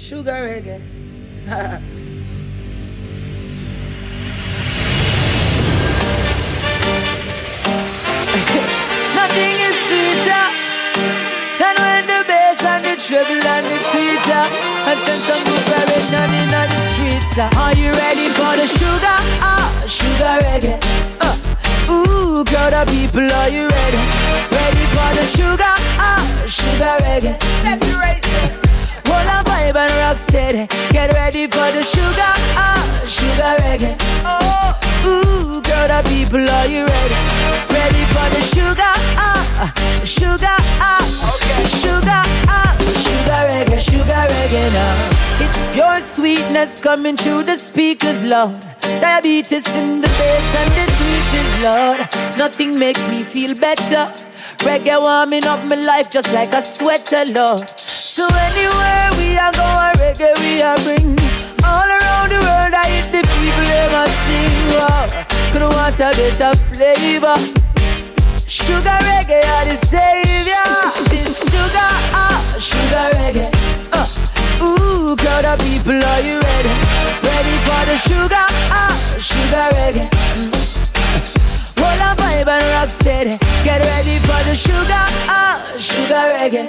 Sugar reggae. Nothing is sweeter than when the bass and the treble and the tweeter and send some good vibration in the streets. Are you ready for the sugar? Ah, sugar reggae. Uh. Ooh, crowd of people, are you ready? Ready for the sugar? Ah, sugar reggae. Let me raise it. Hold on, vibe and rock steady. Get ready for the sugar, ah, sugar reggae. Oh, ooh, crowd of people, are you ready? Ready for the sugar, ah, sugar, ah, okay. sugar, ah, sugar reggae, sugar reggae now. It's pure sweetness coming through the speakers, Lord. Diabetes in the bass and the tweet is Lord. Nothing makes me feel better. Reggae warming up my life just like a sweater, Lord. So anywhere we are going, reggae we are bring. All around the world, I hit the people they must sing. Wow. Could want a better flavor. Sugar reggae are the savior. This sugar, ah, sugar reggae. Uh. Ooh, crowd of people, are you ready? Ready for the sugar, ah, sugar reggae. Mm. Roll on vibe and rock steady. Get ready for the sugar, ah, sugar reggae.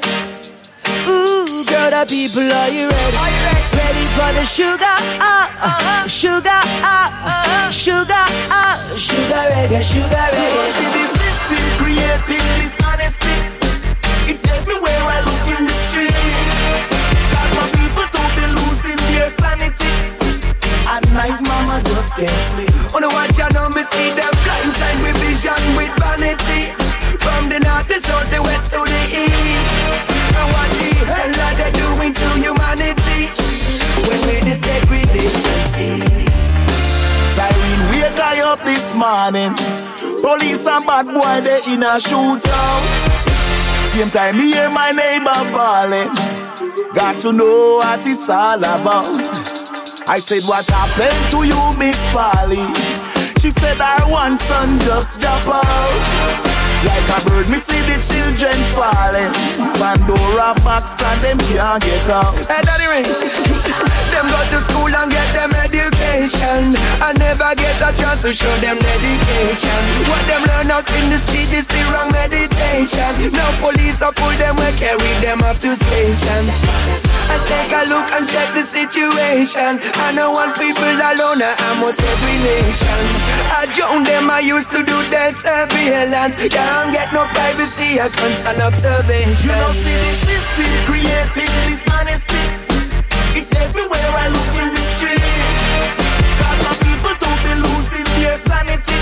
Ooh, crowd of people, are you ready? Are you ready? Ready for the sugar, ah, uh-huh. sugar, ah, uh-huh. sugar, ah, sugar reggae, sugar reggae. See the system creating this honesty. It's everywhere I look in the street. Cause my people don't be losing their sanity. At night, mama just can't sleep. On the watch, I know me see them blindside with vision with vanity. From the north, the south, the west to the east. Police and bad boy they in a shootout. Same time me hear my neighbor calling. Got to know what it's all about. I said, What happened to you, Miss Polly? She said, Our one son just drop out. Like a bird, me see the children falling. Pandora box and them can't get out. Hey, Daddy Rings, them go to school and get them education. I never get a chance to show them dedication. What them learn out in the street is the wrong meditation. Now police are pull them and carry them off to station. I take a look and check the situation. I don't want people alone, I almost every nation. I join them, I used to do their surveillance. Can't get no privacy, I constant observation. You don't see the system creating this honesty. It's everywhere I look in the street. Cause my people don't be losing their sanity.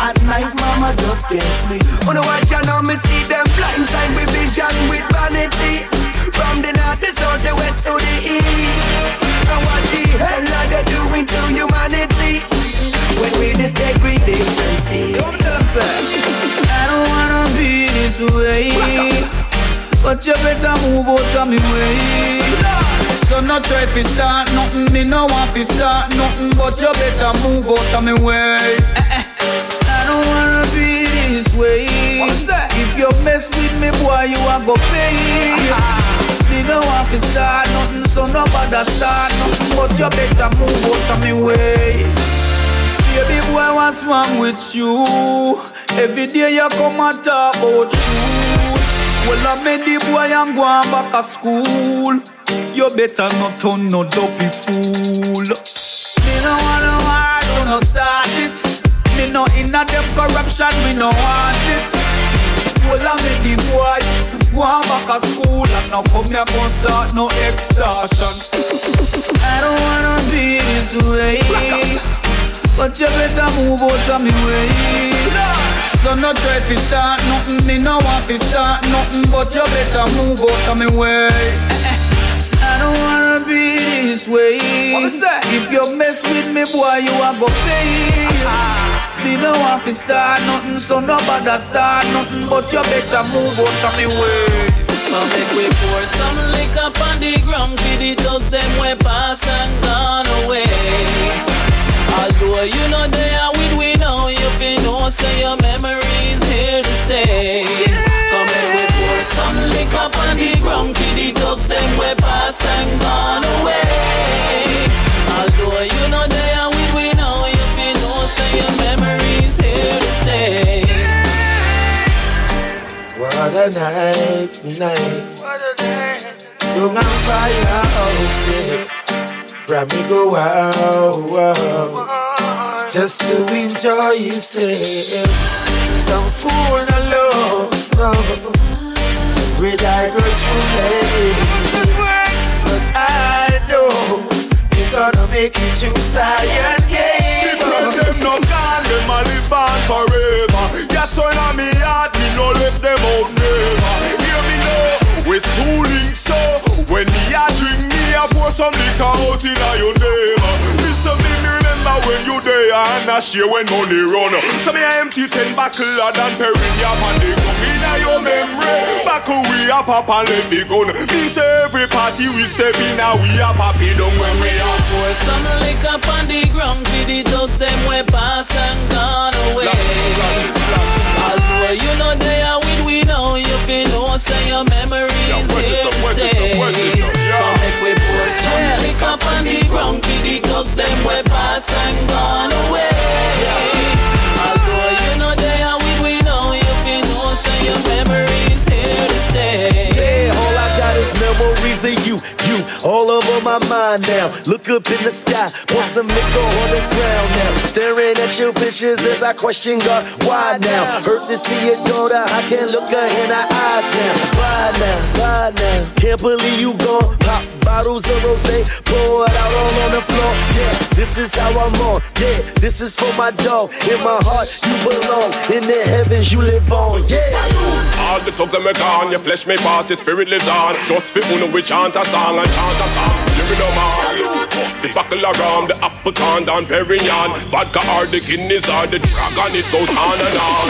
At night, mama just can't sleep. On oh, the watch, I know me see them blindside with vision with vanity. From the north, the south, the west to the east. And what the hell are they doing to humanity? When we this degradation see. I don't wanna be this way. But you better move out of me way. So no try to start nothing, me no want to start nothing, but you better move out of me way. I don't wanna be this way. If you mess with me, boy, you are go pay. No want to start nothing, so nobody start nothing, but you better move out of me way. Baby boy, what's wrong with you? Every day you come and talk about you. Well, I made the boy and go back to school. You better not turn no dopey fool. Me no wanna war, so no start it. Me no inna them corruption, me no want it. Well, I made the boy go on back to school and now come here gon' start no extortion. I don't wanna be this way. But you better move out of me way. So no try to start nothing, me no want to start nothing, but you better move out of me way. I don't wanna be this way. If you mess with me, boy, you are go pay. Me no want to start nothing, so nobody start nothing, but you better move out of me way. Now make we pour some liquor on the ground for the thugs them way pass and gone away. Although you know they are with we now, you feel know say your memories here to stay. A night tonight. What a night. Young and say. Grab me go wow. Just to enjoy yourself. Some fool no love, no. Some eye girls from But I know you're gonna make it to Zion we soon so. When me a drink, me a pour some liquor out in a your name. Listen me, me remember when you there and I share when money run. So me a empty ten buckle Dom Perignon and they come in a your memory. Back we a pop and let me gun. Means every party we step in a we a poppy down when we a pour some liquor on the ground for the thugs them we pass and gone away. It, it, it. Although you know they are we know you feel no say your wet it here to stay. up, wet it up, make we pour some liquor on the ground for the thugs them we pass and gone mind now. Look up in the sky, pour some liquor on the ground now. Staring at your pictures as I question God, why now? Hurt to see your daughter, I can't look her in her eyes now. Why now, why now? Can't believe you gone. Pop bottles of rosé, pour it out all on the floor. Yeah, this is how I'm on. Yeah, this is for my dog. In my heart, you belong. In the heavens, you live on. Yeah. All the thugs that me gone, your flesh may pass, your spirit lives on. Just for uno we chant a song and chant a song. It man. The buckle around the apple Dom Perignon. Vodka or the Guinness or the dragon, it goes on and on.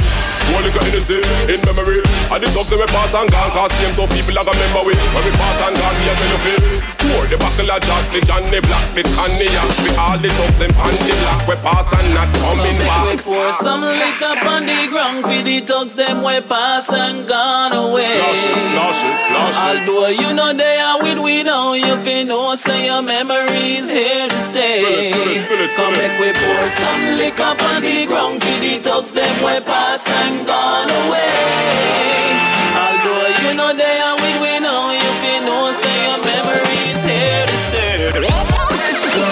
One little Hennessy in memory. And the thugs that we pass and gone, cause same so people are gonna remember we. When we pass and gone, we are gonna feel. Pour the buckle of Jack, the Johnny Black, the cognac. We all the thugs in panty black. We pass and not coming We pour some liquor on the ground for the thugs them we pass and gone away. Splash it, splash it, splash it. Although you know they are with we know you feel no say your memories here to stay. Spill it, spill it, spill it, Come make we pour some liquor on the ground for the thugs them we pass and gone away. Although you know they are with we know you feel no say your memories here to stay.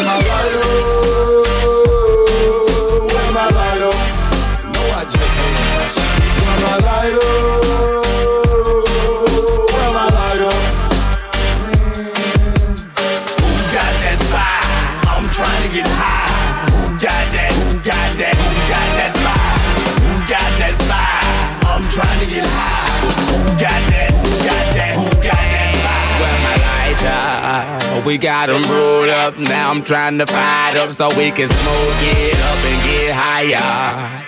My light We got 'em rolled up. Now I'm trying to fire up so we can smoke it up and get higher.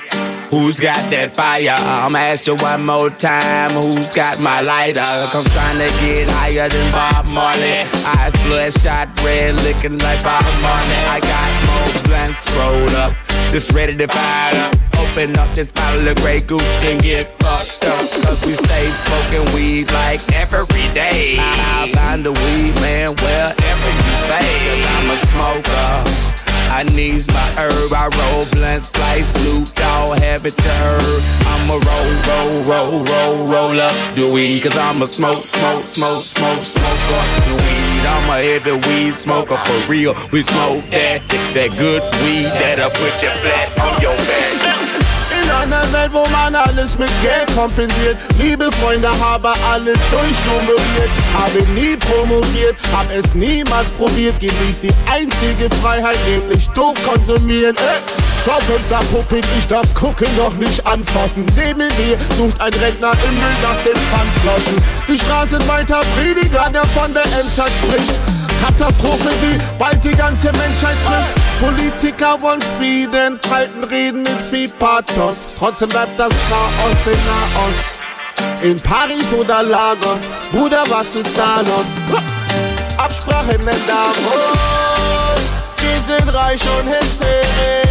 Who's got that fire? I'ma ask you one more time. Who's got my lighter? I'm trying to get higher than Bob Marley. Eyes bloodshot red, looking like Bob Marley. I got more blunts rolled up, just ready to fire up. Open up this bottle of Grey Goose and get up. Cause we stay smoking weed like every day. I find the weed, man, wherever you stay. Cause I'm a smoker. I need my herb. I roll blunts like Snoop Dogg, have it. I'ma roll, roll, roll, roll, roll up the weed. Cause I'm a smoke, smoke, smoke, smoke, smoke up the weed. I'm a heavy weed smoker for real. We smoke that, that good weed that'll put you flat on your back. In einer Welt, wo man alles mit Geld kompensiert. Liebe Freunde, habe alles durchnummeriert. Habe nie promoviert, hab es niemals probiert. Genieß die einzige Freiheit, nämlich doof konsumieren. Äh. Schaufenster puppig, ich darf gucken, doch nicht anfassen. Neben mir sucht ein Rentner im Müll nach den Pfandflaschen. Die Straßen weiter Prediger, der von der Endzeit spricht. Katastrophe, die bald die ganze Menschheit trifft. Politiker wollen Frieden, halten Reden mit viel Pathos. Trotzdem bleibt das Chaos in Nahost. In Paris oder Lagos, Bruder, was ist da los? Absprachen in Davos, die sind reich und hysterisch.